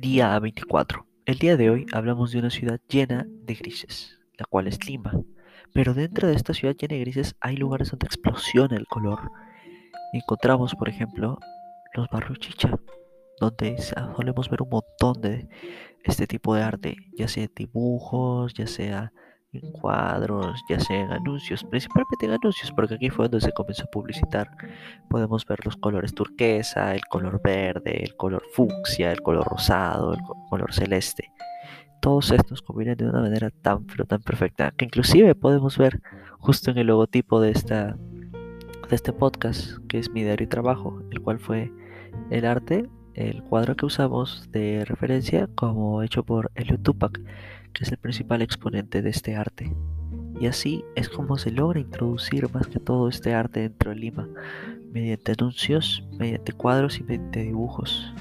Día 24. El día de hoy hablamos de una ciudad llena de grises, la cual es Lima. Pero dentro de esta ciudad llena de grises hay lugares donde explosiona el color. Encontramos, por ejemplo, los barrios Chicha, donde solemos ver un montón de este tipo de arte, ya sea dibujos, ya sea en cuadros, ya sea en anuncios, principalmente en anuncios, porque aquí fue donde se comenzó a publicitar. Podemos ver los colores turquesa, el color verde, el color fucsia, el color rosado, el color celeste. Todos estos combinan de una manera tan pero tan perfecta que inclusive podemos ver justo en el logotipo de esta de este podcast, que es mi diario y trabajo, el cual fue el arte, el cuadro que usamos de referencia como hecho por Elio Tupac que es el principal exponente de este arte. Y así es como se logra introducir más que todo este arte dentro de Lima, mediante anuncios, mediante cuadros y mediante dibujos.